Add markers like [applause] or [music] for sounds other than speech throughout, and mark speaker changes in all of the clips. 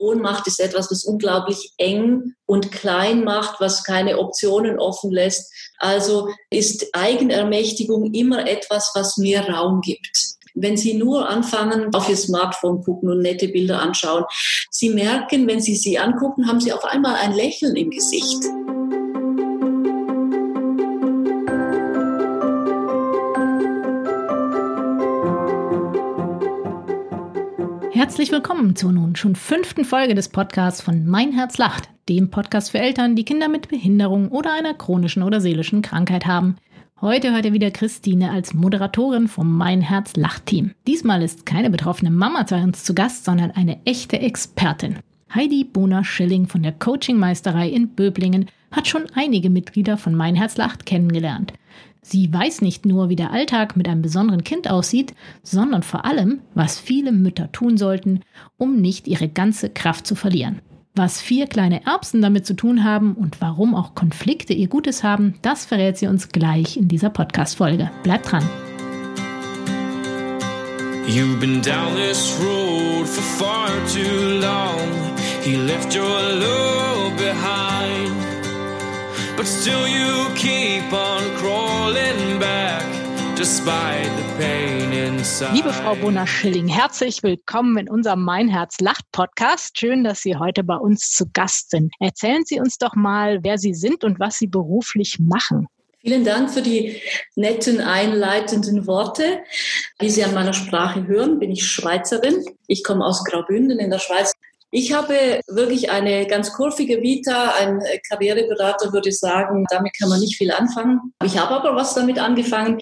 Speaker 1: Ohnmacht ist etwas, das unglaublich eng und klein macht, was keine Optionen offen lässt. Also ist Eigenermächtigung immer etwas, was mir Raum gibt. Wenn Sie nur anfangen, auf Ihr Smartphone gucken und nette Bilder anschauen, Sie merken, wenn Sie sie angucken, haben Sie auf einmal ein Lächeln im Gesicht.
Speaker 2: Herzlich willkommen zur nun schon fünften Folge des Podcasts von Mein Herz lacht, dem Podcast für Eltern, die Kinder mit Behinderung oder einer chronischen oder seelischen Krankheit haben. Heute hört ihr wieder Christine als Moderatorin vom Mein Herz lacht Team. Diesmal ist keine betroffene Mama bei uns zu Gast, sondern eine echte Expertin. Heidi Bohner-Schilling von der Coaching-Meisterei in Böblingen hat schon einige Mitglieder von Mein Herz lacht kennengelernt. Sie weiß nicht nur, wie der Alltag mit einem besonderen Kind aussieht, sondern vor allem, was viele Mütter tun sollten, um nicht ihre ganze Kraft zu verlieren. Was vier kleine Erbsen damit zu tun haben und warum auch Konflikte ihr Gutes haben, das verrät sie uns gleich in dieser Podcast-Folge. Bleibt dran! You've been down this road for far too long. He left your love behind. But still you keep on crawling back. Liebe Frau Bonner-Schilling, herzlich willkommen in unserem Mein Herz lacht Podcast. Schön, dass Sie heute bei uns zu Gast sind. Erzählen Sie uns doch mal, wer Sie sind und was Sie beruflich machen.
Speaker 1: Vielen Dank für die netten einleitenden Worte. Wie Sie an meiner Sprache hören, bin ich Schweizerin. Ich komme aus Graubünden in der Schweiz. Ich habe wirklich eine ganz kurvige Vita. Ein Karriereberater würde sagen, damit kann man nicht viel anfangen. Ich habe aber was damit angefangen.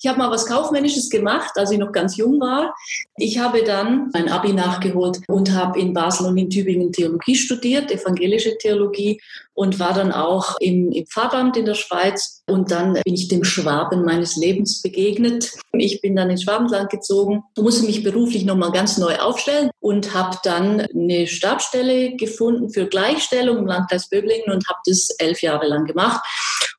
Speaker 1: Ich habe mal was Kaufmännisches gemacht, als ich noch ganz jung war. Ich habe dann ein Abi nachgeholt und habe in Basel und in Tübingen Theologie studiert, evangelische Theologie und war dann auch im, im Pfarramt in der Schweiz. Und dann bin ich dem Schwaben meines Lebens begegnet. Ich bin dann ins Schwabenland gezogen, musste mich beruflich nochmal ganz neu aufstellen und habe dann eine Stabstelle gefunden für Gleichstellung im Landkreis Böblingen und habe das elf Jahre lang gemacht.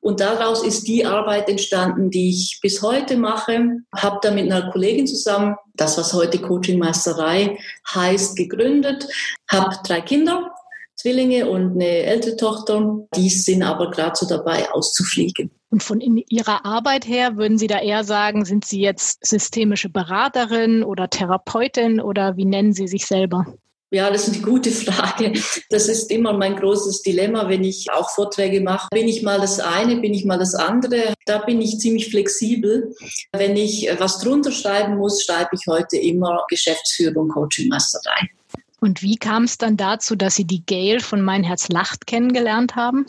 Speaker 1: Und daraus ist die Arbeit entstanden, die ich bis heute mache. Habe da mit einer Kollegin zusammen das, was heute Coaching Meisterei heißt, gegründet. Habe drei Kinder, Zwillinge und eine ältere Tochter. Die sind aber gerade so dabei, auszufliegen.
Speaker 2: Und von in Ihrer Arbeit her würden Sie da eher sagen, sind Sie jetzt systemische Beraterin oder Therapeutin oder wie nennen Sie sich selber?
Speaker 1: Ja, das ist eine gute Frage. Das ist immer mein großes Dilemma, wenn ich auch Vorträge mache. Bin ich mal das eine, bin ich mal das andere? Da bin ich ziemlich flexibel. Wenn ich was drunter schreiben muss, schreibe ich heute immer Geschäftsführung, Coaching, Masterei.
Speaker 2: Und wie kam es dann dazu, dass Sie die Gail von Mein Herz lacht kennengelernt haben?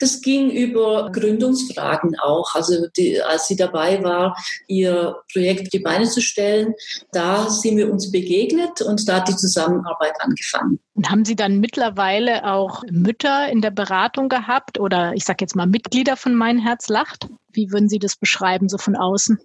Speaker 1: Das ging über Gründungsfragen auch. Also die, als sie dabei war, ihr Projekt auf die Beine zu stellen, da sind wir uns begegnet und da hat die Zusammenarbeit angefangen.
Speaker 2: Und haben Sie dann mittlerweile auch Mütter in der Beratung gehabt oder ich sage jetzt mal Mitglieder von Mein Herz lacht? Wie würden Sie das beschreiben, so von außen?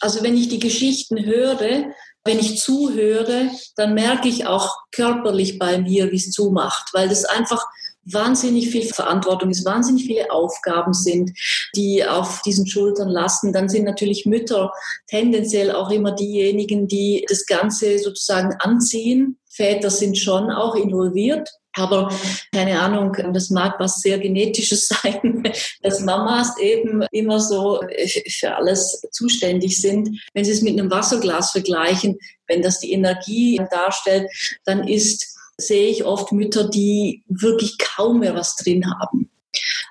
Speaker 1: Also wenn ich die Geschichten höre, wenn ich zuhöre, dann merke ich auch körperlich bei mir, wie es zumacht, weil das einfach wahnsinnig viel Verantwortung ist, wahnsinnig viele Aufgaben sind, die auf diesen Schultern lasten. Dann sind natürlich Mütter tendenziell auch immer diejenigen, die das Ganze sozusagen anziehen. Väter sind schon auch involviert. Aber keine Ahnung, das mag was sehr Genetisches [laughs] sein, dass Mamas eben immer so für alles zuständig sind. Wenn Sie es mit einem Wasserglas vergleichen, wenn das die Energie darstellt, dann ist sehe ich oft Mütter, die wirklich kaum mehr was drin haben.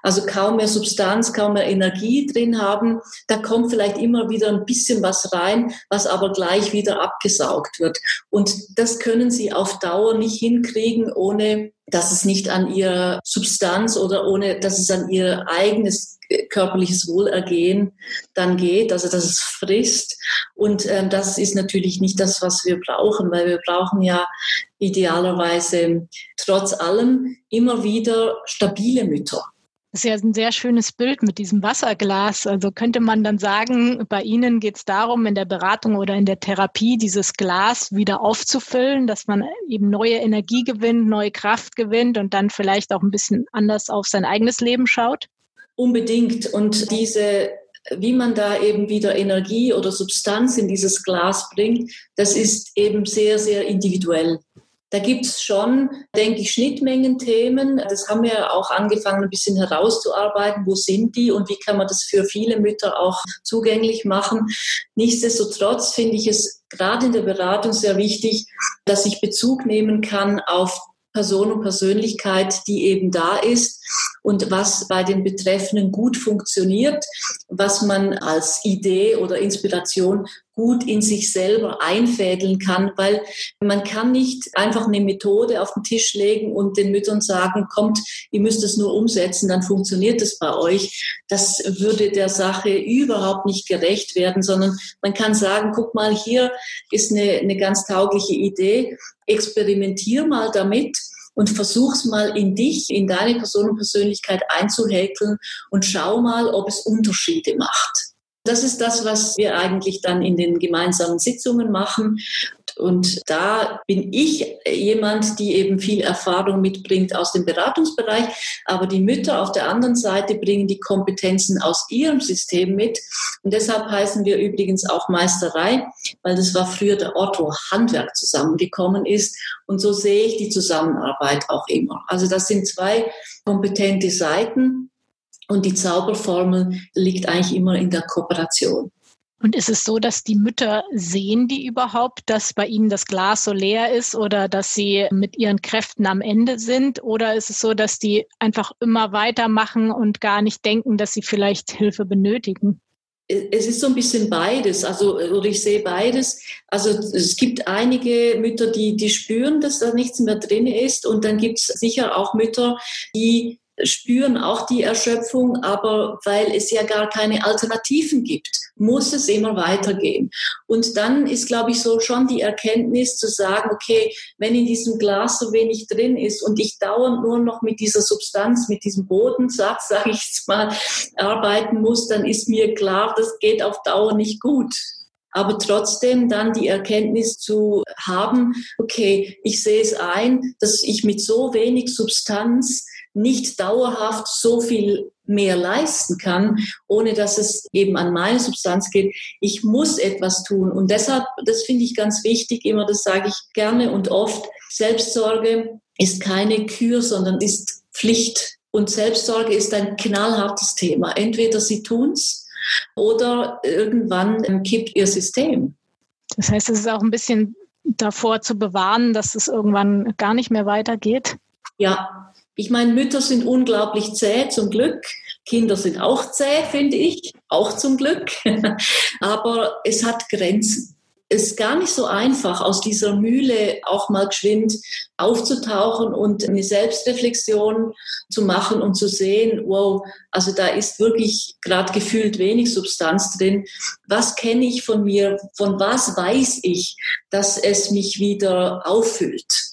Speaker 1: Also kaum mehr Substanz, kaum mehr Energie drin haben. Da kommt vielleicht immer wieder ein bisschen was rein, was aber gleich wieder abgesaugt wird. Und das können sie auf Dauer nicht hinkriegen, ohne dass es nicht an ihrer Substanz oder ohne dass es an ihr eigenes körperliches Wohlergehen dann geht, also dass es frisst. Und ähm, das ist natürlich nicht das, was wir brauchen, weil wir brauchen ja idealerweise trotz allem immer wieder stabile Mütter.
Speaker 2: Das ist ja ein sehr schönes Bild mit diesem Wasserglas. Also könnte man dann sagen, bei Ihnen geht es darum, in der Beratung oder in der Therapie dieses Glas wieder aufzufüllen, dass man eben neue Energie gewinnt, neue Kraft gewinnt und dann vielleicht auch ein bisschen anders auf sein eigenes Leben schaut?
Speaker 1: Unbedingt. Und diese, wie man da eben wieder Energie oder Substanz in dieses Glas bringt, das ist eben sehr, sehr individuell. Da gibt's schon, denke ich, Schnittmengenthemen. Das haben wir auch angefangen, ein bisschen herauszuarbeiten. Wo sind die und wie kann man das für viele Mütter auch zugänglich machen? Nichtsdestotrotz finde ich es gerade in der Beratung sehr wichtig, dass ich Bezug nehmen kann auf Person und Persönlichkeit, die eben da ist und was bei den Betreffenden gut funktioniert, was man als Idee oder Inspiration gut in sich selber einfädeln kann, weil man kann nicht einfach eine Methode auf den Tisch legen und den Müttern sagen, kommt, ihr müsst es nur umsetzen, dann funktioniert es bei euch. Das würde der Sache überhaupt nicht gerecht werden, sondern man kann sagen, guck mal, hier ist eine, eine ganz taugliche Idee, experimentier mal damit und versuch's mal in dich, in deine Personenpersönlichkeit einzuhäkeln und schau mal, ob es Unterschiede macht. Das ist das, was wir eigentlich dann in den gemeinsamen Sitzungen machen. Und da bin ich jemand, die eben viel Erfahrung mitbringt aus dem Beratungsbereich. Aber die Mütter auf der anderen Seite bringen die Kompetenzen aus ihrem System mit. Und deshalb heißen wir übrigens auch Meisterei, weil das war früher der Ort, wo Handwerk zusammengekommen ist. Und so sehe ich die Zusammenarbeit auch immer. Also das sind zwei kompetente Seiten. Und die Zauberformel liegt eigentlich immer in der Kooperation.
Speaker 2: Und ist es so, dass die Mütter sehen die überhaupt, dass bei ihnen das Glas so leer ist oder dass sie mit ihren Kräften am Ende sind? Oder ist es so, dass die einfach immer weitermachen und gar nicht denken, dass sie vielleicht Hilfe benötigen?
Speaker 1: es ist so ein bisschen beides, also oder ich sehe beides. Also es gibt einige Mütter, die die spüren, dass da nichts mehr drin ist, und dann gibt es sicher auch Mütter, die spüren auch die Erschöpfung, aber weil es ja gar keine Alternativen gibt, muss es immer weitergehen. Und dann ist, glaube ich, so schon die Erkenntnis zu sagen, okay, wenn in diesem Glas so wenig drin ist und ich dauernd nur noch mit dieser Substanz, mit diesem Bodensatz, [laughs] sage ich jetzt mal, arbeiten muss, dann ist mir klar, das geht auf Dauer nicht gut aber trotzdem dann die Erkenntnis zu haben, okay, ich sehe es ein, dass ich mit so wenig Substanz nicht dauerhaft so viel mehr leisten kann, ohne dass es eben an meine Substanz geht. Ich muss etwas tun. Und deshalb, das finde ich ganz wichtig, immer das sage ich gerne und oft, Selbstsorge ist keine Kür, sondern ist Pflicht. Und Selbstsorge ist ein knallhartes Thema. Entweder sie tun's oder irgendwann kippt ihr System.
Speaker 2: Das heißt, es ist auch ein bisschen davor zu bewahren, dass es irgendwann gar nicht mehr weitergeht.
Speaker 1: Ja, ich meine, Mütter sind unglaublich zäh, zum Glück. Kinder sind auch zäh, finde ich, auch zum Glück. [laughs] Aber es hat Grenzen. Es ist gar nicht so einfach, aus dieser Mühle auch mal geschwind aufzutauchen und eine Selbstreflexion zu machen und zu sehen, wow, also da ist wirklich gerade gefühlt wenig Substanz drin. Was kenne ich von mir? Von was weiß ich, dass es mich wieder auffüllt?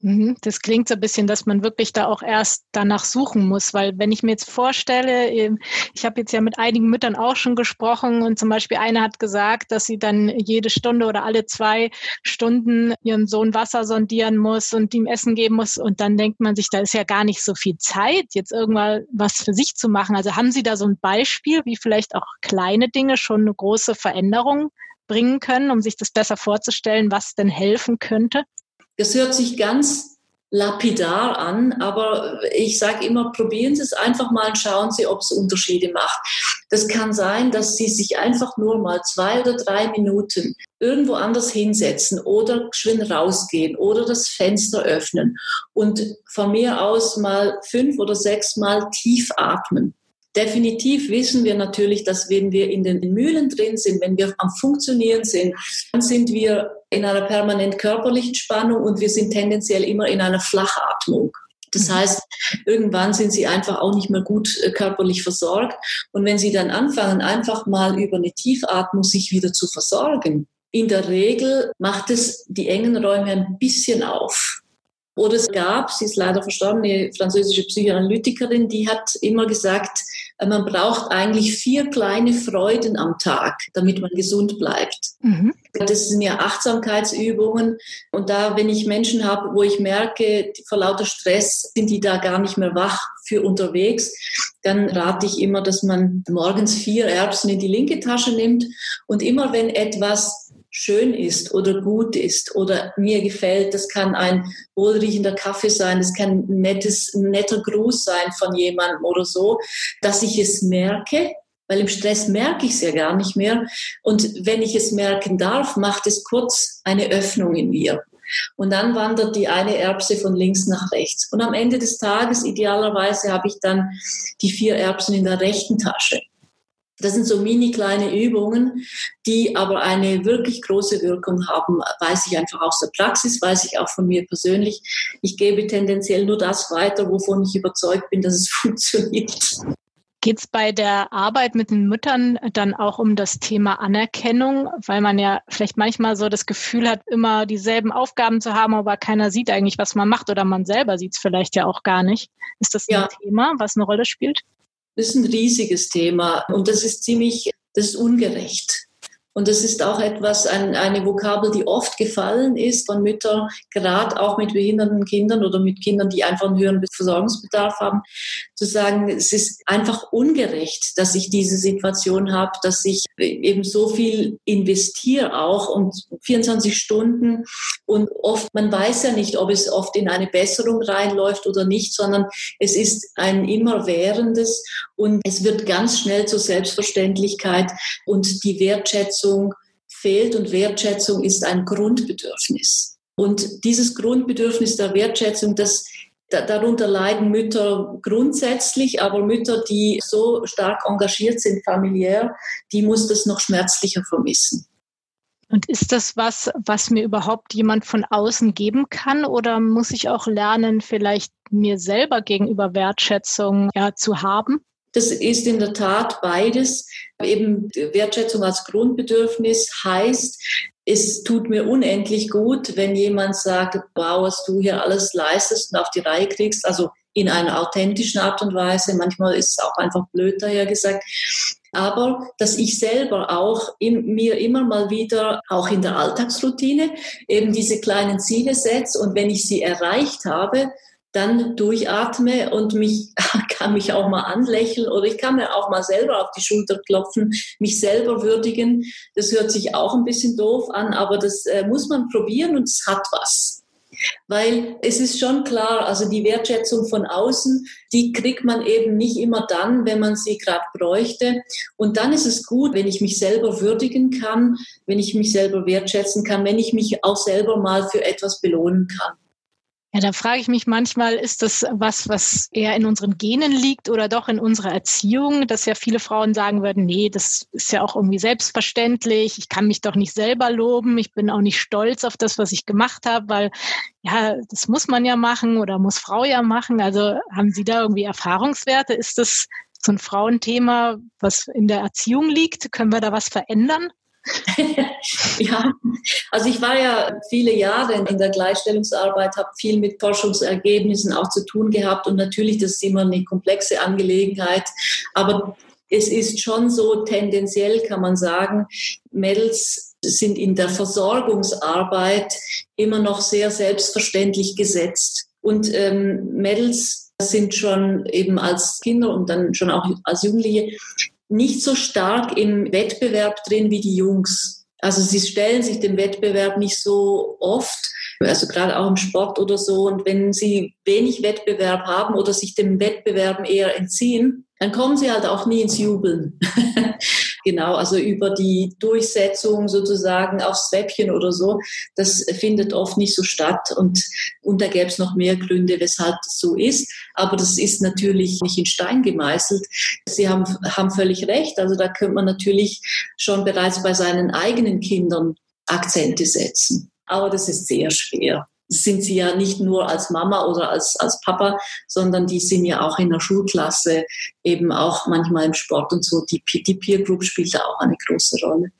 Speaker 2: Mhm. Das klingt so ein bisschen, dass man wirklich da auch erst danach suchen muss, weil wenn ich mir jetzt vorstelle, ähm, ich habe jetzt ja mit einigen Müttern auch schon gesprochen und zum Beispiel eine hat gesagt, dass sie dann jede Stunde oder alle zwei Stunden ihrem Sohn Wasser sondieren muss und ihm Essen geben muss und dann denkt man sich, da ist ja gar nicht so viel Zeit, jetzt irgendwann was für sich zu machen. Also haben Sie da so ein Beispiel, wie vielleicht auch kleine Dinge schon eine große Veränderung bringen können, um sich das besser vorzustellen, was denn helfen könnte?
Speaker 1: Das hört sich ganz lapidar an, aber ich sage immer, probieren Sie es einfach mal und schauen Sie, ob es Unterschiede macht. Das kann sein, dass Sie sich einfach nur mal zwei oder drei Minuten irgendwo anders hinsetzen oder geschwind rausgehen oder das Fenster öffnen und von mir aus mal fünf oder sechs Mal tief atmen. Definitiv wissen wir natürlich, dass wenn wir in den Mühlen drin sind, wenn wir am Funktionieren sind, dann sind wir in einer permanent körperlichen Spannung und wir sind tendenziell immer in einer Flachatmung. Das mhm. heißt, irgendwann sind sie einfach auch nicht mehr gut äh, körperlich versorgt. Und wenn sie dann anfangen, einfach mal über eine Tiefatmung sich wieder zu versorgen, in der Regel macht es die engen Räume ein bisschen auf. Oder es gab, sie ist leider verstorben, eine französische Psychoanalytikerin, die hat immer gesagt, äh, man braucht eigentlich vier kleine Freuden am Tag, damit man gesund bleibt. Mhm. Das sind ja Achtsamkeitsübungen. Und da, wenn ich Menschen habe, wo ich merke, vor lauter Stress sind die da gar nicht mehr wach für unterwegs, dann rate ich immer, dass man morgens vier Erbsen in die linke Tasche nimmt und immer wenn etwas schön ist oder gut ist oder mir gefällt. Das kann ein wohlriechender Kaffee sein, das kann ein, nettes, ein netter Gruß sein von jemandem oder so, dass ich es merke, weil im Stress merke ich es ja gar nicht mehr. Und wenn ich es merken darf, macht es kurz eine Öffnung in mir. Und dann wandert die eine Erbse von links nach rechts. Und am Ende des Tages, idealerweise, habe ich dann die vier Erbsen in der rechten Tasche. Das sind so mini kleine Übungen, die aber eine wirklich große Wirkung haben, weiß ich einfach aus der Praxis, weiß ich auch von mir persönlich. Ich gebe tendenziell nur das weiter, wovon ich überzeugt bin, dass es [laughs] funktioniert.
Speaker 2: Geht es bei der Arbeit mit den Müttern dann auch um das Thema Anerkennung, weil man ja vielleicht manchmal so das Gefühl hat, immer dieselben Aufgaben zu haben, aber keiner sieht eigentlich, was man macht oder man selber sieht es vielleicht ja auch gar nicht. Ist das ja. ein Thema, was eine Rolle spielt?
Speaker 1: Das ist ein riesiges Thema und das ist ziemlich, das ist ungerecht. Und das ist auch etwas, ein, eine Vokabel, die oft gefallen ist von Müttern, gerade auch mit behinderten Kindern oder mit Kindern, die einfach einen höheren Versorgungsbedarf haben, zu sagen, es ist einfach ungerecht, dass ich diese Situation habe, dass ich eben so viel investiere auch und 24 Stunden und oft, man weiß ja nicht, ob es oft in eine Besserung reinläuft oder nicht, sondern es ist ein immerwährendes und es wird ganz schnell zur Selbstverständlichkeit und die Wertschätzung fehlt und Wertschätzung ist ein Grundbedürfnis. Und dieses Grundbedürfnis der Wertschätzung, das Darunter leiden Mütter grundsätzlich, aber Mütter, die so stark engagiert sind familiär, die muss das noch schmerzlicher vermissen.
Speaker 2: Und ist das was, was mir überhaupt jemand von außen geben kann? Oder muss ich auch lernen, vielleicht mir selber gegenüber Wertschätzung ja, zu haben?
Speaker 1: Das ist in der Tat beides. Eben Wertschätzung als Grundbedürfnis heißt, es tut mir unendlich gut, wenn jemand sagt, wow, was du hier alles leistest und auf die Reihe kriegst, also in einer authentischen Art und Weise. Manchmal ist es auch einfach blöd daher gesagt. Aber dass ich selber auch in, mir immer mal wieder, auch in der Alltagsroutine, eben diese kleinen Ziele setze und wenn ich sie erreicht habe, dann durchatme und mich [laughs] kann mich auch mal anlächeln oder ich kann mir auch mal selber auf die Schulter klopfen, mich selber würdigen. Das hört sich auch ein bisschen doof an, aber das äh, muss man probieren und es hat was. Weil es ist schon klar, also die Wertschätzung von außen, die kriegt man eben nicht immer dann, wenn man sie gerade bräuchte. Und dann ist es gut, wenn ich mich selber würdigen kann, wenn ich mich selber wertschätzen kann, wenn ich mich auch selber mal für etwas belohnen kann.
Speaker 2: Ja, da frage ich mich manchmal, ist das was, was eher in unseren Genen liegt oder doch in unserer Erziehung, dass ja viele Frauen sagen würden, nee, das ist ja auch irgendwie selbstverständlich, ich kann mich doch nicht selber loben, ich bin auch nicht stolz auf das, was ich gemacht habe, weil ja, das muss man ja machen oder muss Frau ja machen. Also haben Sie da irgendwie Erfahrungswerte? Ist das so ein Frauenthema, was in der Erziehung liegt? Können wir da was verändern? [laughs]
Speaker 1: ja, also ich war ja viele Jahre in der Gleichstellungsarbeit, habe viel mit Forschungsergebnissen auch zu tun gehabt und natürlich, das ist immer eine komplexe Angelegenheit, aber es ist schon so tendenziell, kann man sagen, Mädels sind in der Versorgungsarbeit immer noch sehr selbstverständlich gesetzt. Und ähm, Mädels sind schon eben als Kinder und dann schon auch als Jugendliche nicht so stark im Wettbewerb drin wie die Jungs. Also sie stellen sich dem Wettbewerb nicht so oft, also gerade auch im Sport oder so. Und wenn sie wenig Wettbewerb haben oder sich dem Wettbewerben eher entziehen, dann kommen sie halt auch nie ins Jubeln. [laughs] genau, also über die Durchsetzung sozusagen aufs Swäppchen oder so, das findet oft nicht so statt. Und, und da gäbe es noch mehr Gründe, weshalb das so ist. Aber das ist natürlich nicht in Stein gemeißelt. Sie haben, haben völlig recht. Also da könnte man natürlich schon bereits bei seinen eigenen Kindern Akzente setzen. Aber das ist sehr schwer sind sie ja nicht nur als Mama oder als, als Papa, sondern die sind ja auch in der Schulklasse, eben auch manchmal im Sport und so. Die, die Peer Group spielt da auch eine große Rolle.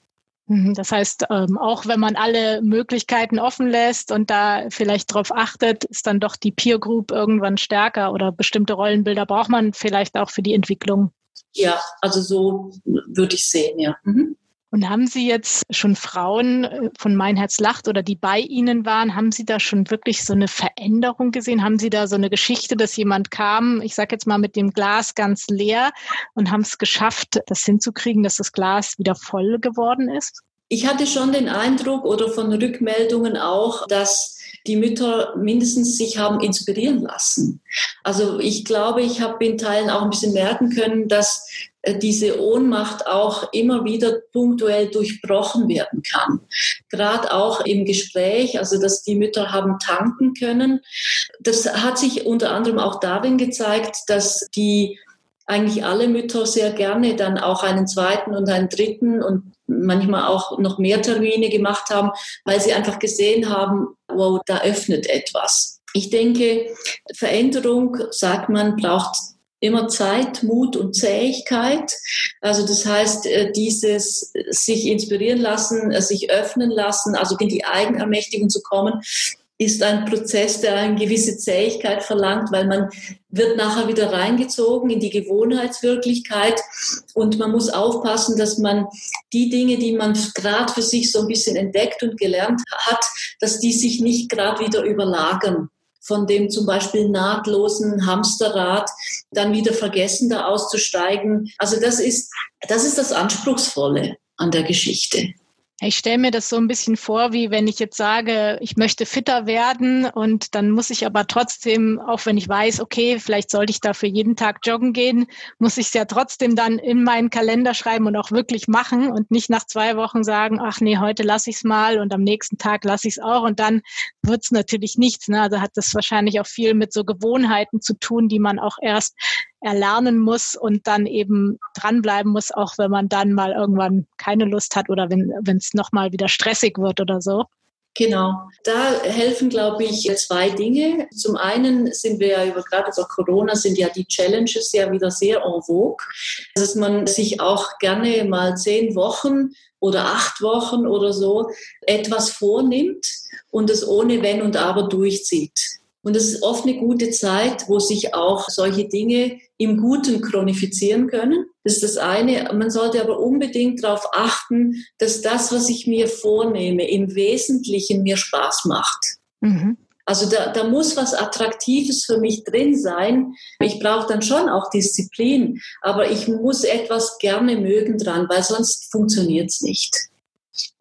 Speaker 2: Mhm, das heißt, ähm, auch wenn man alle Möglichkeiten offen lässt und da vielleicht darauf achtet, ist dann doch die Peer Group irgendwann stärker oder bestimmte Rollenbilder braucht man vielleicht auch für die Entwicklung.
Speaker 1: Ja, also so würde ich sehen, ja. Mhm.
Speaker 2: Und haben Sie jetzt schon Frauen äh, von Mein Herz lacht oder die bei Ihnen waren, haben Sie da schon wirklich so eine Veränderung gesehen? Haben Sie da so eine Geschichte, dass jemand kam, ich sage jetzt mal mit dem Glas ganz leer und haben es geschafft, das hinzukriegen, dass das Glas wieder voll geworden ist?
Speaker 1: ich hatte schon den Eindruck oder von Rückmeldungen auch, dass die Mütter mindestens sich haben inspirieren lassen. Also ich glaube, ich habe in Teilen auch ein bisschen merken können, dass diese Ohnmacht auch immer wieder punktuell durchbrochen werden kann. Gerade auch im Gespräch, also dass die Mütter haben tanken können. Das hat sich unter anderem auch darin gezeigt, dass die eigentlich alle Mütter sehr gerne dann auch einen zweiten und einen dritten und manchmal auch noch mehr Termine gemacht haben, weil sie einfach gesehen haben, wow, da öffnet etwas. Ich denke, Veränderung, sagt man, braucht immer Zeit, Mut und Zähigkeit. Also das heißt, äh, dieses sich inspirieren lassen, äh, sich öffnen lassen, also in die Eigenermächtigung zu kommen, ist ein Prozess, der eine gewisse Zähigkeit verlangt, weil man wird nachher wieder reingezogen in die Gewohnheitswirklichkeit und man muss aufpassen, dass man die Dinge, die man gerade für sich so ein bisschen entdeckt und gelernt hat, dass die sich nicht gerade wieder überlagern von dem zum Beispiel nahtlosen Hamsterrad, dann wieder vergessen, da auszusteigen. Also das ist, das ist das Anspruchsvolle an der Geschichte.
Speaker 2: Ich stelle mir das so ein bisschen vor, wie wenn ich jetzt sage, ich möchte fitter werden und dann muss ich aber trotzdem, auch wenn ich weiß, okay, vielleicht sollte ich dafür jeden Tag joggen gehen, muss ich es ja trotzdem dann in meinen Kalender schreiben und auch wirklich machen und nicht nach zwei Wochen sagen, ach nee, heute lasse ich es mal und am nächsten Tag lasse ich es auch und dann wird es natürlich nichts. Ne? Also hat das wahrscheinlich auch viel mit so Gewohnheiten zu tun, die man auch erst erlernen muss und dann eben dranbleiben muss, auch wenn man dann mal irgendwann keine Lust hat oder wenn es nochmal wieder stressig wird oder so.
Speaker 1: Genau. Da helfen, glaube ich, zwei Dinge. Zum einen sind wir ja über, gerade über Corona sind ja die Challenges ja wieder sehr en vogue. Dass man sich auch gerne mal zehn Wochen oder acht Wochen oder so etwas vornimmt und es ohne Wenn und Aber durchzieht. Und es ist oft eine gute Zeit, wo sich auch solche Dinge im Guten chronifizieren können. Das ist das eine. Man sollte aber unbedingt darauf achten, dass das, was ich mir vornehme, im Wesentlichen mir Spaß macht. Mhm. Also da, da muss was Attraktives für mich drin sein. Ich brauche dann schon auch Disziplin, aber ich muss etwas gerne mögen dran, weil sonst funktioniert es nicht.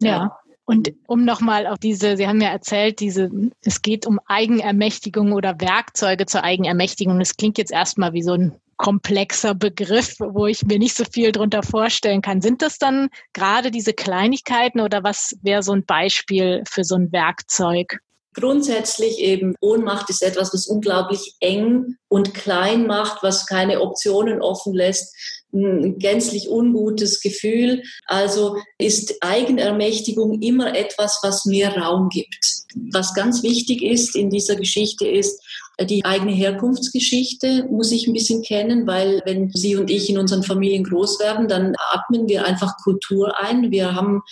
Speaker 2: Ja. Und um nochmal auf diese, Sie haben ja erzählt, diese, es geht um Eigenermächtigung oder Werkzeuge zur Eigenermächtigung. Das klingt jetzt erstmal wie so ein komplexer Begriff, wo ich mir nicht so viel drunter vorstellen kann. Sind das dann gerade diese Kleinigkeiten oder was wäre so ein Beispiel für so ein Werkzeug?
Speaker 1: Grundsätzlich eben Ohnmacht ist etwas, was unglaublich eng und klein macht, was keine Optionen offen lässt ein gänzlich ungutes Gefühl. Also ist Eigenermächtigung immer etwas, was mir Raum gibt. Was ganz wichtig ist in dieser Geschichte ist, die eigene Herkunftsgeschichte muss ich ein bisschen kennen, weil wenn Sie und ich in unseren Familien groß werden, dann atmen wir einfach Kultur ein. Wir haben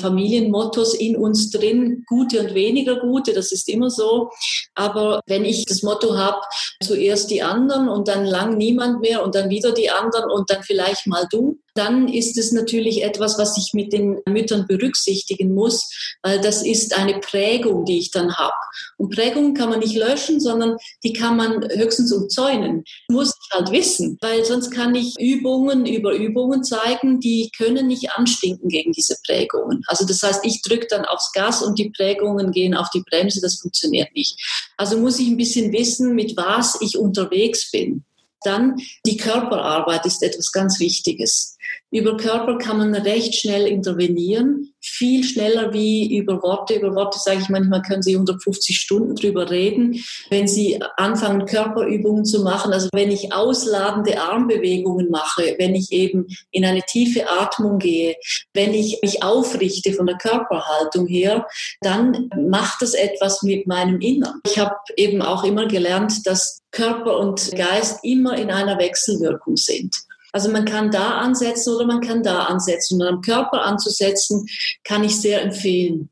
Speaker 1: Familienmottos in uns drin, gute und weniger gute, das ist immer so. Aber wenn ich das Motto habe, zuerst die anderen und dann lang niemand mehr und dann wieder die anderen und dann vielleicht mal du, dann ist es natürlich etwas, was ich mit den Müttern berücksichtigen muss, weil das ist eine Prägung, die ich dann habe. Und Prägungen kann man nicht löschen, sondern die kann man höchstens umzäunen. Muss ich halt wissen, weil sonst kann ich Übungen über Übungen zeigen, die können nicht anstinken gegen diese Prägungen. Also das heißt, ich drücke dann aufs Gas und die Prägungen gehen auf die Bremse, das funktioniert nicht. Also muss ich ein bisschen wissen, mit was ich unterwegs bin. Dann die Körperarbeit ist etwas ganz Wichtiges. Über Körper kann man recht schnell intervenieren, viel schneller wie über Worte. Über Worte sage ich manchmal, können Sie 150 Stunden drüber reden. Wenn Sie anfangen, Körperübungen zu machen, also wenn ich ausladende Armbewegungen mache, wenn ich eben in eine tiefe Atmung gehe, wenn ich mich aufrichte von der Körperhaltung her, dann macht das etwas mit meinem Innern. Ich habe eben auch immer gelernt, dass Körper und Geist immer in einer Wechselwirkung sind. Also man kann da ansetzen oder man kann da ansetzen. Und am Körper anzusetzen, kann ich sehr empfehlen.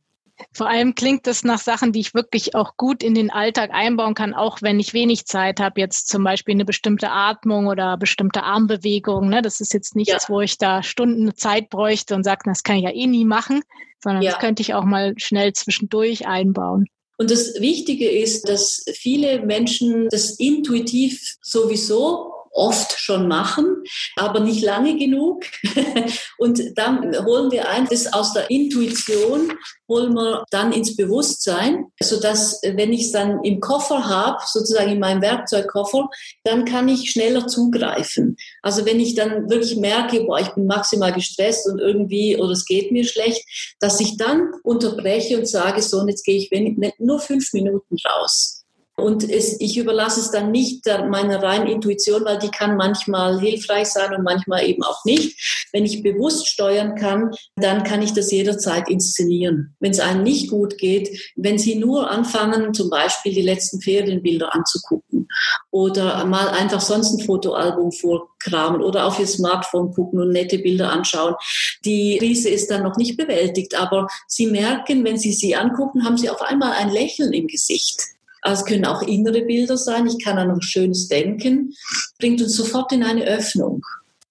Speaker 2: Vor allem klingt das nach Sachen, die ich wirklich auch gut in den Alltag einbauen kann, auch wenn ich wenig Zeit habe. Jetzt zum Beispiel eine bestimmte Atmung oder bestimmte Armbewegung. Ne? Das ist jetzt nichts, ja. wo ich da Stunden Zeit bräuchte und sage, das kann ich ja eh nie machen, sondern ja. das könnte ich auch mal schnell zwischendurch einbauen.
Speaker 1: Und das Wichtige ist, dass viele Menschen das intuitiv sowieso oft schon machen, aber nicht lange genug. [laughs] Und dann holen wir ein, das aus der Intuition holen wir dann ins Bewusstsein, sodass, wenn ich es dann im Koffer habe, sozusagen in meinem Werkzeugkoffer, dann kann ich schneller zugreifen. Also wenn ich dann wirklich merke, boah, ich bin maximal gestresst und irgendwie, oder es geht mir schlecht, dass ich dann unterbreche und sage, so, und jetzt gehe ich nur fünf Minuten raus. Und es, ich überlasse es dann nicht meiner reinen Intuition, weil die kann manchmal hilfreich sein und manchmal eben auch nicht. Wenn ich bewusst steuern kann, dann kann ich das jederzeit inszenieren. Wenn es einem nicht gut geht, wenn Sie nur anfangen, zum Beispiel die letzten Ferienbilder anzugucken oder mal einfach sonst ein Fotoalbum vorkramen oder auf Ihr Smartphone gucken und nette Bilder anschauen. Die Krise ist dann noch nicht bewältigt, aber Sie merken, wenn Sie sie angucken, haben Sie auf einmal ein Lächeln im Gesicht. Also es können auch innere Bilder sein. Ich kann an ein schönes Denken, bringt uns sofort in eine Öffnung.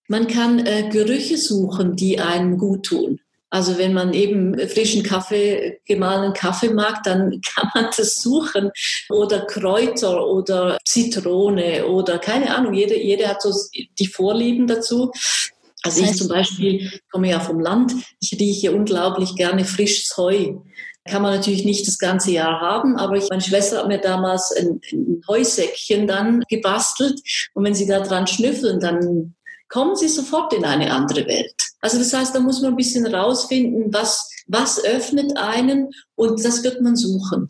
Speaker 1: Man kann äh, Gerüche suchen, die einem gut tun. Also wenn man eben frischen Kaffee, gemahlenen Kaffee mag, dann [laughs] kann man das suchen. Oder Kräuter oder Zitrone oder keine Ahnung. Jeder, jeder hat so die Vorlieben dazu. Also ich zum Beispiel komme ja vom Land. Ich rieche unglaublich gerne frisches Heu. Kann man natürlich nicht das ganze Jahr haben, aber ich, meine Schwester hat mir damals ein, ein Heusäckchen dann gebastelt und wenn sie da dran schnüffeln, dann kommen sie sofort in eine andere Welt. Also das heißt, da muss man ein bisschen rausfinden, was, was öffnet einen und das wird man suchen.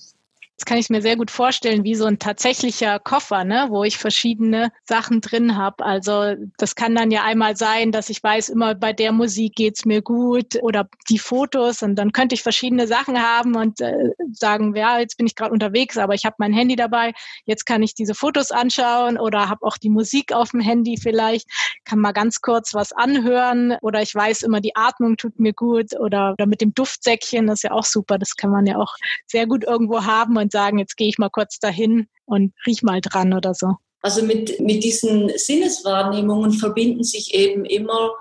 Speaker 2: Das kann ich mir sehr gut vorstellen, wie so ein tatsächlicher Koffer, ne, wo ich verschiedene Sachen drin habe. Also das kann dann ja einmal sein, dass ich weiß, immer bei der Musik geht's mir gut oder die Fotos und dann könnte ich verschiedene Sachen haben und äh, sagen, ja, jetzt bin ich gerade unterwegs, aber ich habe mein Handy dabei, jetzt kann ich diese Fotos anschauen oder habe auch die Musik auf dem Handy vielleicht, kann mal ganz kurz was anhören oder ich weiß immer, die Atmung tut mir gut oder, oder mit dem Duftsäckchen, das ist ja auch super, das kann man ja auch sehr gut irgendwo haben und sagen, jetzt gehe ich mal kurz dahin und riech mal dran oder so.
Speaker 1: Also mit, mit diesen Sinneswahrnehmungen verbinden sich eben immer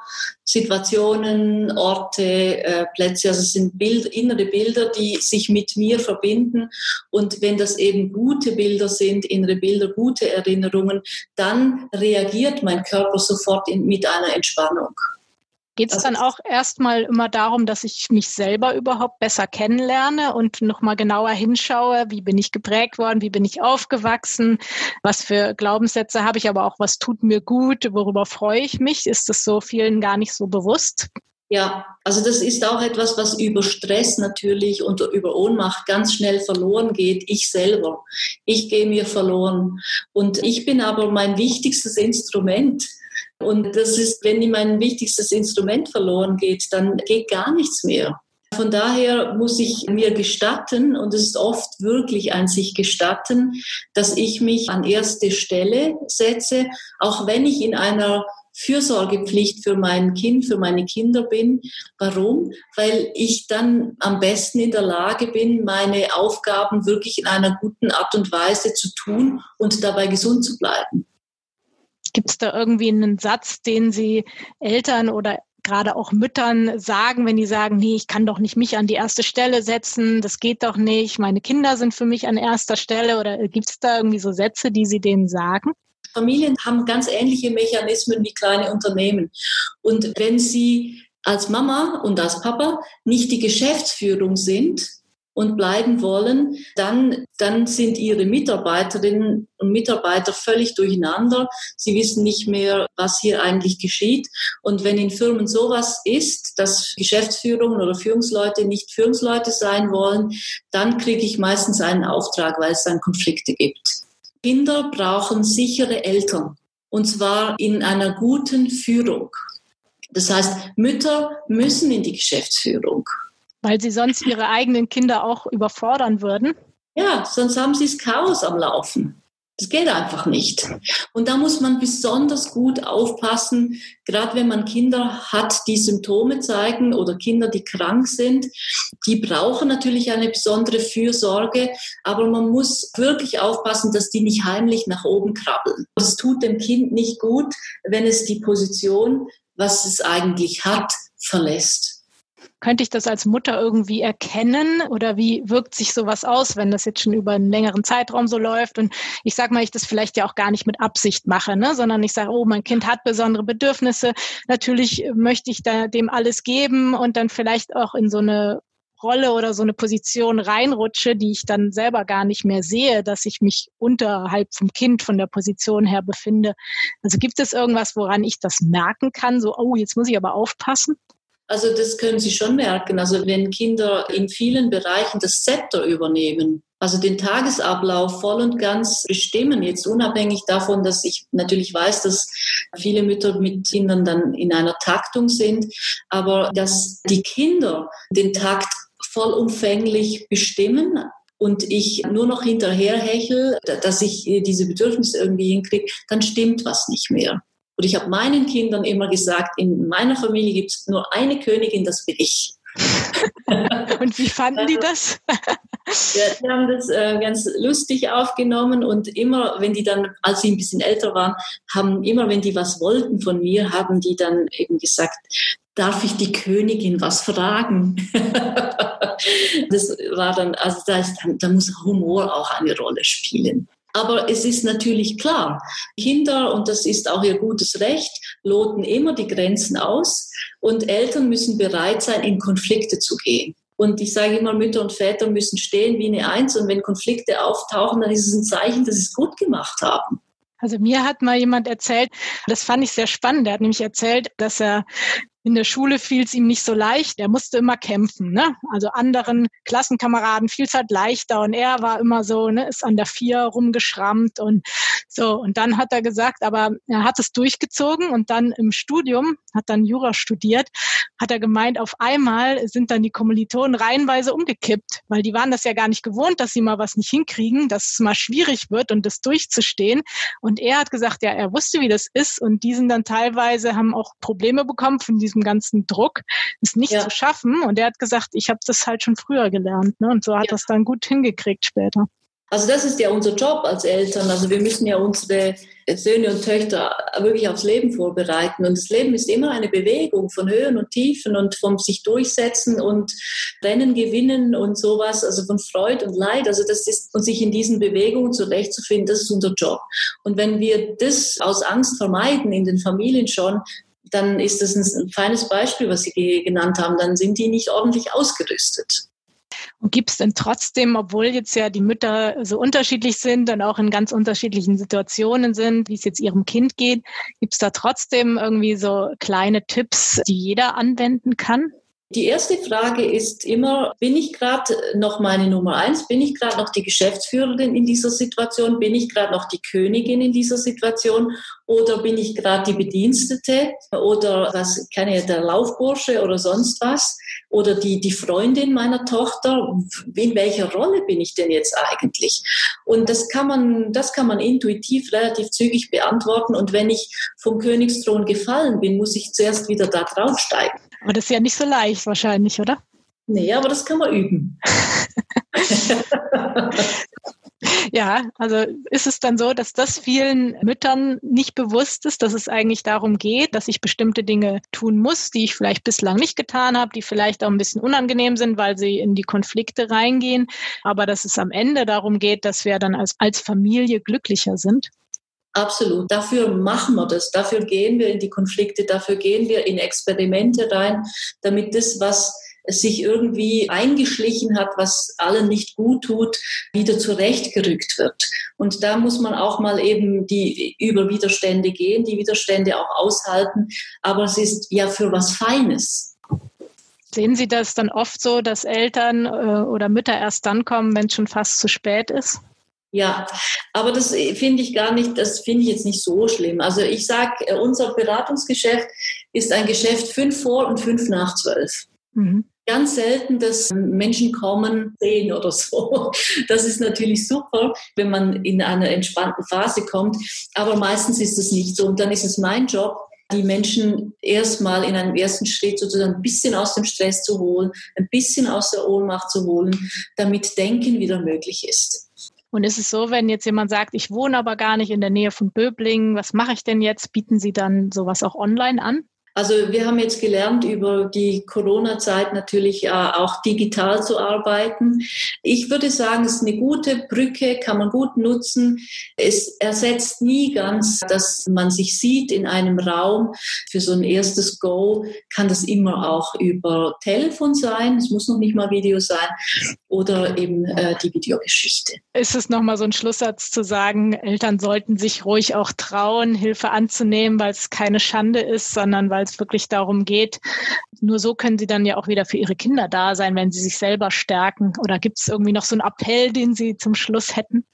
Speaker 1: Situationen, Orte, äh, Plätze. Also es sind Bild, innere Bilder, die sich mit mir verbinden. Und wenn das eben gute Bilder sind, innere Bilder, gute Erinnerungen, dann reagiert mein Körper sofort in, mit einer Entspannung.
Speaker 2: Geht es dann auch erstmal immer darum, dass ich mich selber überhaupt besser kennenlerne und nochmal genauer hinschaue, wie bin ich geprägt worden, wie bin ich aufgewachsen, was für Glaubenssätze habe ich, aber auch was tut mir gut, worüber freue ich mich? Ist das so vielen gar nicht so bewusst?
Speaker 1: Ja, also das ist auch etwas, was über Stress natürlich und über Ohnmacht ganz schnell verloren geht. Ich selber. Ich gehe mir verloren. Und ich bin aber mein wichtigstes Instrument und das ist, wenn mein wichtigstes Instrument verloren geht, dann geht gar nichts mehr. Von daher muss ich mir gestatten, und es ist oft wirklich ein sich gestatten, dass ich mich an erste Stelle setze, auch wenn ich in einer Fürsorgepflicht für mein Kind, für meine Kinder bin. Warum? Weil ich dann am besten in der Lage bin, meine Aufgaben wirklich in einer guten Art und Weise zu tun und dabei gesund zu bleiben.
Speaker 2: Gibt es da irgendwie einen Satz, den Sie Eltern oder gerade auch Müttern sagen, wenn die sagen, nee, ich kann doch nicht mich an die erste Stelle setzen, das geht doch nicht, meine Kinder sind für mich an erster Stelle oder gibt es da irgendwie so Sätze, die Sie denen sagen?
Speaker 1: Familien haben ganz ähnliche Mechanismen wie kleine Unternehmen. Und wenn sie als Mama und als Papa nicht die Geschäftsführung sind, und bleiben wollen, dann, dann sind ihre Mitarbeiterinnen und Mitarbeiter völlig durcheinander. Sie wissen nicht mehr, was hier eigentlich geschieht. Und wenn in Firmen sowas ist, dass Geschäftsführungen oder Führungsleute nicht Führungsleute sein wollen, dann kriege ich meistens einen Auftrag, weil es dann Konflikte gibt. Kinder brauchen sichere Eltern. Und zwar in einer guten Führung. Das heißt, Mütter müssen in die Geschäftsführung.
Speaker 2: Weil sie sonst ihre eigenen Kinder auch überfordern würden?
Speaker 1: Ja, sonst haben sie das Chaos am Laufen. Das geht einfach nicht. Und da muss man besonders gut aufpassen, gerade wenn man Kinder hat, die Symptome zeigen oder Kinder, die krank sind. Die brauchen natürlich eine besondere Fürsorge, aber man muss wirklich aufpassen, dass die nicht heimlich nach oben krabbeln. Das tut dem Kind nicht gut, wenn es die Position, was es eigentlich hat, verlässt.
Speaker 2: Könnte ich das als Mutter irgendwie erkennen oder wie wirkt sich sowas aus, wenn das jetzt schon über einen längeren Zeitraum so läuft und ich sag mal, ich das vielleicht ja auch gar nicht mit Absicht mache, ne, sondern ich sage, oh, mein Kind hat besondere Bedürfnisse, natürlich möchte ich da dem alles geben und dann vielleicht auch in so eine Rolle oder so eine Position reinrutsche, die ich dann selber gar nicht mehr sehe, dass ich mich unterhalb vom Kind von der Position her befinde. Also gibt es irgendwas, woran ich das merken kann? So, oh, jetzt muss ich aber aufpassen?
Speaker 1: Also das können Sie schon merken. Also wenn Kinder in vielen Bereichen das Zepter übernehmen, also den Tagesablauf voll und ganz bestimmen, jetzt unabhängig davon, dass ich natürlich weiß, dass viele Mütter mit Kindern dann in einer Taktung sind, aber dass die Kinder den Takt vollumfänglich bestimmen und ich nur noch hinterherhechel, dass ich diese Bedürfnisse irgendwie hinkriege, dann stimmt was nicht mehr. Und ich habe meinen Kindern immer gesagt, in meiner Familie gibt es nur eine Königin, das bin ich. [laughs]
Speaker 2: und wie fanden die das? [laughs]
Speaker 1: ja, die haben das äh, ganz lustig aufgenommen und immer, wenn die dann, als sie ein bisschen älter waren, haben immer, wenn die was wollten von mir, haben die dann eben gesagt, darf ich die Königin was fragen? [laughs] das war dann, also da, ist, da muss Humor auch eine Rolle spielen. Aber es ist natürlich klar, Kinder, und das ist auch ihr gutes Recht, loten immer die Grenzen aus und Eltern müssen bereit sein, in Konflikte zu gehen. Und ich sage immer, Mütter und Väter müssen stehen wie eine Eins und wenn Konflikte auftauchen, dann ist es ein Zeichen, dass sie es gut gemacht haben.
Speaker 2: Also mir hat mal jemand erzählt, das fand ich sehr spannend. Er hat nämlich erzählt, dass er in der Schule fiel es ihm nicht so leicht. Er musste immer kämpfen. Ne? Also anderen Klassenkameraden fiel es halt leichter und er war immer so, ne, ist an der Vier rumgeschrammt und so. Und dann hat er gesagt, aber er hat es durchgezogen und dann im Studium, hat dann Jura studiert, hat er gemeint, auf einmal sind dann die Kommilitonen reihenweise umgekippt, weil die waren das ja gar nicht gewohnt, dass sie mal was nicht hinkriegen, dass es mal schwierig wird und das durchzustehen. Und er hat gesagt, ja, er wusste, wie das ist und die sind dann teilweise, haben auch Probleme bekommen von diesem diesem ganzen Druck, es nicht ja. zu schaffen. Und er hat gesagt, ich habe das halt schon früher gelernt. Ne? Und so hat ja. das dann gut hingekriegt später.
Speaker 1: Also das ist ja unser Job als Eltern. Also wir müssen ja unsere Söhne und Töchter wirklich aufs Leben vorbereiten. Und das Leben ist immer eine Bewegung von Höhen und Tiefen und vom sich durchsetzen und Rennen gewinnen und sowas, also von Freude und Leid. Also das ist, und sich in diesen Bewegungen zurechtzufinden, das ist unser Job. Und wenn wir das aus Angst vermeiden, in den Familien schon, dann ist das ein, feines Beispiel, was Sie genannt haben. Dann sind die nicht ordentlich ausgerüstet.
Speaker 2: Und gibt es denn trotzdem, obwohl jetzt ja die Mütter so unterschiedlich sind und auch in ganz unterschiedlichen Situationen sind, wie es jetzt ihrem Kind geht, gibt es da trotzdem irgendwie so kleine Tipps, die jeder anwenden kann?
Speaker 1: Die erste Frage ist immer, bin ich gerade noch meine Nummer eins? Bin ich gerade noch die Geschäftsführerin in dieser Situation? Bin ich gerade noch die Königin in dieser Situation? Oder bin ich gerade die Bedienstete? Oder was, keine, der Laufbursche oder sonst was? Oder die, die Freundin meiner Tochter? In welcher Rolle bin ich denn jetzt eigentlich? Und das kann man, das kann man intuitiv relativ zügig beantworten. Und wenn ich vom Königsthron gefallen bin, muss ich zuerst wieder da draufsteigen.
Speaker 2: Aber das ist ja nicht so leicht wahrscheinlich, oder?
Speaker 1: Nee, aber das kann man üben. [laughs]
Speaker 2: ja, also ist es dann so, dass das vielen Müttern nicht bewusst ist, dass es eigentlich darum geht, dass ich bestimmte Dinge tun muss, die ich vielleicht bislang nicht getan habe, die vielleicht auch ein bisschen unangenehm sind, weil sie in die Konflikte reingehen, aber dass es am Ende darum geht, dass wir dann als, als Familie glücklicher sind?
Speaker 1: Absolut. Dafür machen wir das. Dafür gehen wir in die Konflikte. Dafür gehen wir in Experimente rein, damit das, was sich irgendwie eingeschlichen hat, was allen nicht gut tut, wieder zurechtgerückt wird. Und da muss man auch mal eben die über Widerstände gehen, die Widerstände auch aushalten. Aber es ist ja für was Feines.
Speaker 2: Sehen Sie das dann oft so, dass Eltern äh, oder Mütter erst dann kommen, wenn es schon fast zu spät ist?
Speaker 1: Ja, aber das äh, finde ich gar nicht, das finde ich jetzt nicht so schlimm. Also ich sage, äh, unser Beratungsgeschäft ist ein Geschäft fünf vor und fünf nach zwölf. Mhm. Ganz selten, dass Menschen kommen, sehen oder so. Das ist natürlich super, wenn man in einer entspannten Phase kommt. Aber meistens ist es nicht so. Und dann ist es mein Job, die Menschen erstmal in einem ersten Schritt sozusagen ein bisschen aus dem Stress zu holen, ein bisschen aus der Ohnmacht zu holen, damit Denken wieder möglich ist.
Speaker 2: Und ist es so, wenn jetzt jemand sagt, ich wohne aber gar nicht in der Nähe von Böblingen, was mache ich denn jetzt? Bieten Sie dann sowas auch online an?
Speaker 1: Also wir haben jetzt gelernt, über die Corona-Zeit natürlich äh, auch digital zu arbeiten. Ich würde sagen, es ist eine gute Brücke, kann man gut nutzen. Es ersetzt nie ganz, dass man sich sieht in einem Raum. Für so ein erstes Go kann das immer auch über Telefon sein. Es muss noch nicht mal Video sein oder eben äh, die Videogeschichte.
Speaker 2: Ist es nochmal so ein Schlusssatz zu sagen, Eltern sollten sich ruhig auch trauen, Hilfe anzunehmen, weil es keine Schande ist, sondern weil es wirklich darum geht, nur so können sie dann ja auch wieder für ihre Kinder da sein, wenn sie sich selber stärken. Oder gibt es irgendwie noch so einen Appell, den Sie zum Schluss hätten?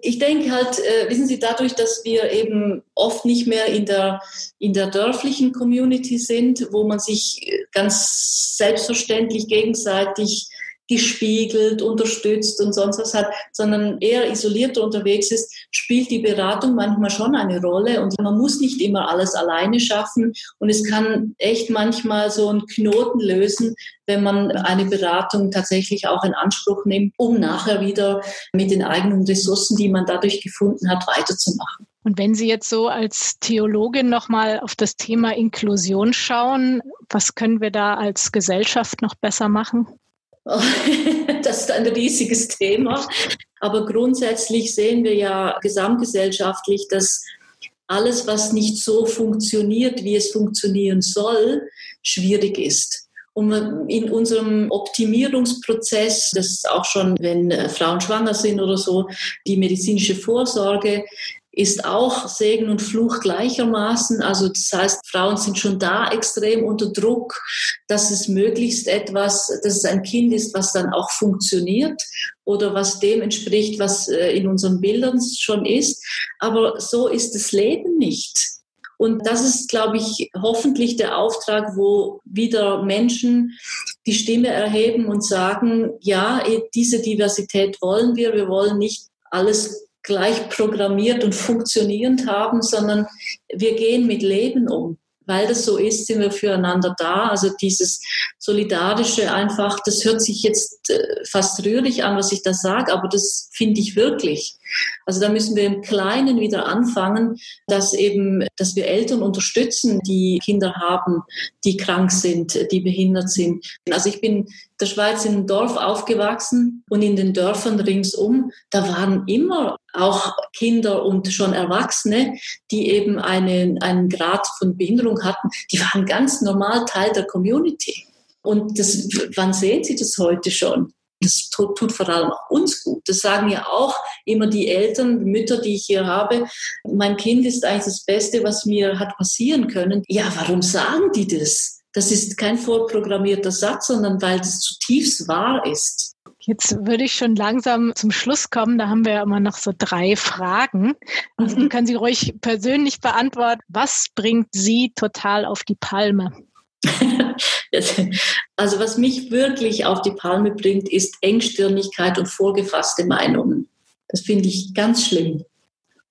Speaker 1: Ich denke halt, äh, wissen Sie, dadurch, dass wir eben oft nicht mehr in der, in der dörflichen Community sind, wo man sich ganz selbstverständlich gegenseitig gespiegelt, unterstützt und sonst was hat, sondern eher isolierter unterwegs ist, spielt die Beratung manchmal schon eine Rolle und man muss nicht immer alles alleine schaffen und es kann echt manchmal so einen Knoten lösen, wenn man eine Beratung tatsächlich auch in Anspruch nimmt, um nachher wieder mit den eigenen Ressourcen, die man dadurch gefunden hat, weiterzumachen.
Speaker 2: Und wenn Sie jetzt so als Theologin nochmal auf das Thema Inklusion schauen, was können wir da als Gesellschaft noch besser machen? [laughs]
Speaker 1: das ist ein riesiges Thema. Aber grundsätzlich sehen wir ja gesamtgesellschaftlich, dass alles, was nicht so funktioniert, wie es funktionieren soll, schwierig ist. Und in unserem Optimierungsprozess, das ist auch schon, wenn äh, Frauen schwanger sind oder so, die medizinische Vorsorge, ist auch Segen und Fluch gleichermaßen. Also das heißt, Frauen sind schon da extrem unter Druck, dass es möglichst etwas, dass es ein Kind ist, was dann auch funktioniert oder was dem entspricht, was äh, in unseren Bildern schon ist. Aber so ist das Leben nicht. Und das ist, glaube ich, hoffentlich der Auftrag, wo wieder Menschen die Stimme erheben und sagen, ja, diese Diversität wollen wir. Wir wollen nicht alles gleich programmiert und funktionierend haben, sondern wir gehen mit Leben um. Weil das so ist, sind wir füreinander da. Also dieses Solidarische einfach, das hört sich jetzt äh, fast rührig an, was ich da sage, aber das finde ich wirklich. Also da müssen wir im Kleinen wieder anfangen, dass eben, dass wir Eltern unterstützen, die Kinder haben, die krank sind, die behindert sind. Also ich bin der Schweiz in einem Dorf aufgewachsen und in den Dörfern ringsum, da waren immer auch Kinder und schon Erwachsene, die eben einen, einen Grad von Behinderung hatten, die waren ganz normal Teil der Community. Und das, wann sehen Sie das heute schon? Das tut, vor allem auch uns gut. Das sagen ja auch immer die Eltern, die Mütter, die ich hier habe. Mein Kind ist eigentlich das Beste, was mir hat passieren können. Ja, warum sagen die das? Das ist kein vorprogrammierter Satz, sondern weil das zutiefst wahr ist.
Speaker 2: Jetzt würde ich schon langsam zum Schluss kommen. Da haben wir ja immer noch so drei Fragen. Also mhm. können Sie ruhig persönlich beantworten. Was bringt Sie total auf die Palme? [laughs]
Speaker 1: also was mich wirklich auf die Palme bringt, ist Engstirnigkeit und vorgefasste Meinungen. Das finde ich ganz schlimm.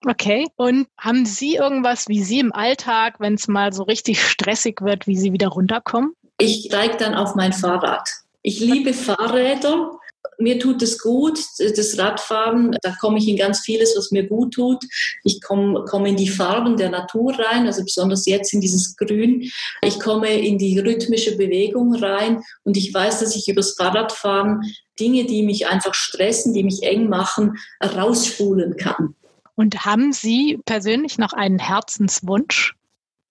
Speaker 2: Okay. Und haben Sie irgendwas, wie Sie im Alltag, wenn es mal so richtig stressig wird, wie Sie wieder runterkommen?
Speaker 1: Ich steige dann auf mein Fahrrad. Ich liebe Fahrräder mir tut es gut, das Radfahren, da komme ich in ganz vieles, was mir gut tut. Ich komme, komme in die Farben der Natur rein, also besonders jetzt in dieses Grün. Ich komme in die rhythmische Bewegung rein und ich weiß, dass ich übers Fahrradfahren Dinge, die mich einfach stressen, die mich eng machen, rausspulen kann.
Speaker 2: Und haben Sie persönlich noch einen Herzenswunsch?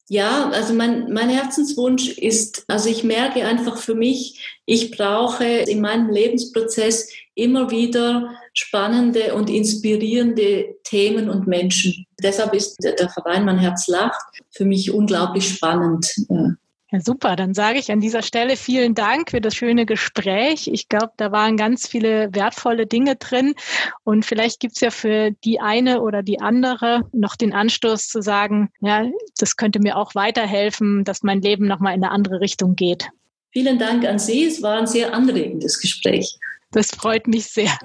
Speaker 1: Ja, also mein, mein Herzenswunsch ist, also ich merke einfach für mich, ich brauche in meinem Lebensprozess immer wieder spannende und inspirierende Themen und Menschen. Deshalb ist der Verein Mein Herz lacht für mich unglaublich spannend. Ja.
Speaker 2: Ja, super. Dann sage ich an dieser Stelle vielen Dank für das schöne Gespräch. Ich glaube, da waren ganz viele wertvolle Dinge drin. Und vielleicht gibt es ja für die eine oder die andere noch den Anstoß zu sagen, ja, das könnte mir auch weiterhelfen, dass mein Leben nochmal in eine andere Richtung geht.
Speaker 1: Vielen Dank an Sie. Es war ein sehr anregendes Gespräch.
Speaker 2: Das freut mich sehr.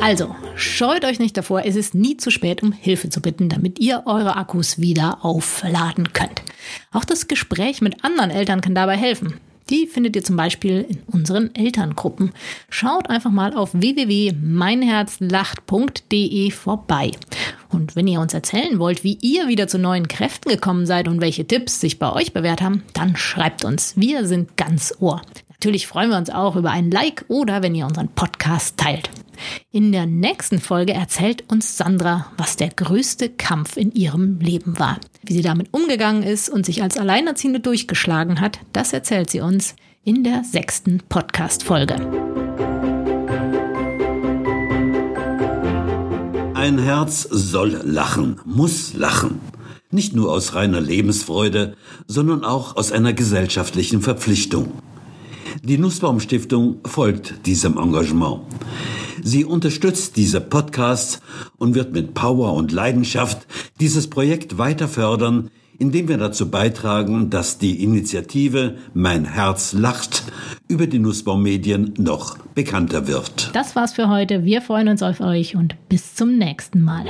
Speaker 2: Also, scheut euch nicht davor, es ist nie zu spät, um Hilfe zu bitten, damit ihr eure Akkus wieder aufladen könnt. Auch das Gespräch mit anderen Eltern kann dabei helfen. Die findet ihr zum Beispiel in unseren Elterngruppen. Schaut einfach mal auf www.meinherzlacht.de vorbei. Und wenn ihr uns erzählen wollt, wie ihr wieder zu neuen Kräften gekommen seid und welche Tipps sich bei euch bewährt haben, dann schreibt uns. Wir sind ganz Ohr. Natürlich freuen wir uns auch über ein Like oder wenn ihr unseren Podcast teilt. In der nächsten Folge erzählt uns Sandra, was der größte Kampf in ihrem Leben war. Wie sie damit umgegangen ist und sich als Alleinerziehende durchgeschlagen hat, das erzählt sie uns in der sechsten Podcast-Folge.
Speaker 3: Ein Herz soll lachen, muss lachen. Nicht nur aus reiner Lebensfreude, sondern auch aus einer gesellschaftlichen Verpflichtung. Die Nussbaum Stiftung folgt diesem Engagement. Sie unterstützt diese Podcasts und wird mit Power und Leidenschaft dieses Projekt weiter fördern, indem wir dazu beitragen, dass die Initiative Mein Herz lacht über die Nussbaum-Medien noch bekannter wird.
Speaker 2: Das war's für heute. Wir freuen uns auf euch und bis zum nächsten Mal.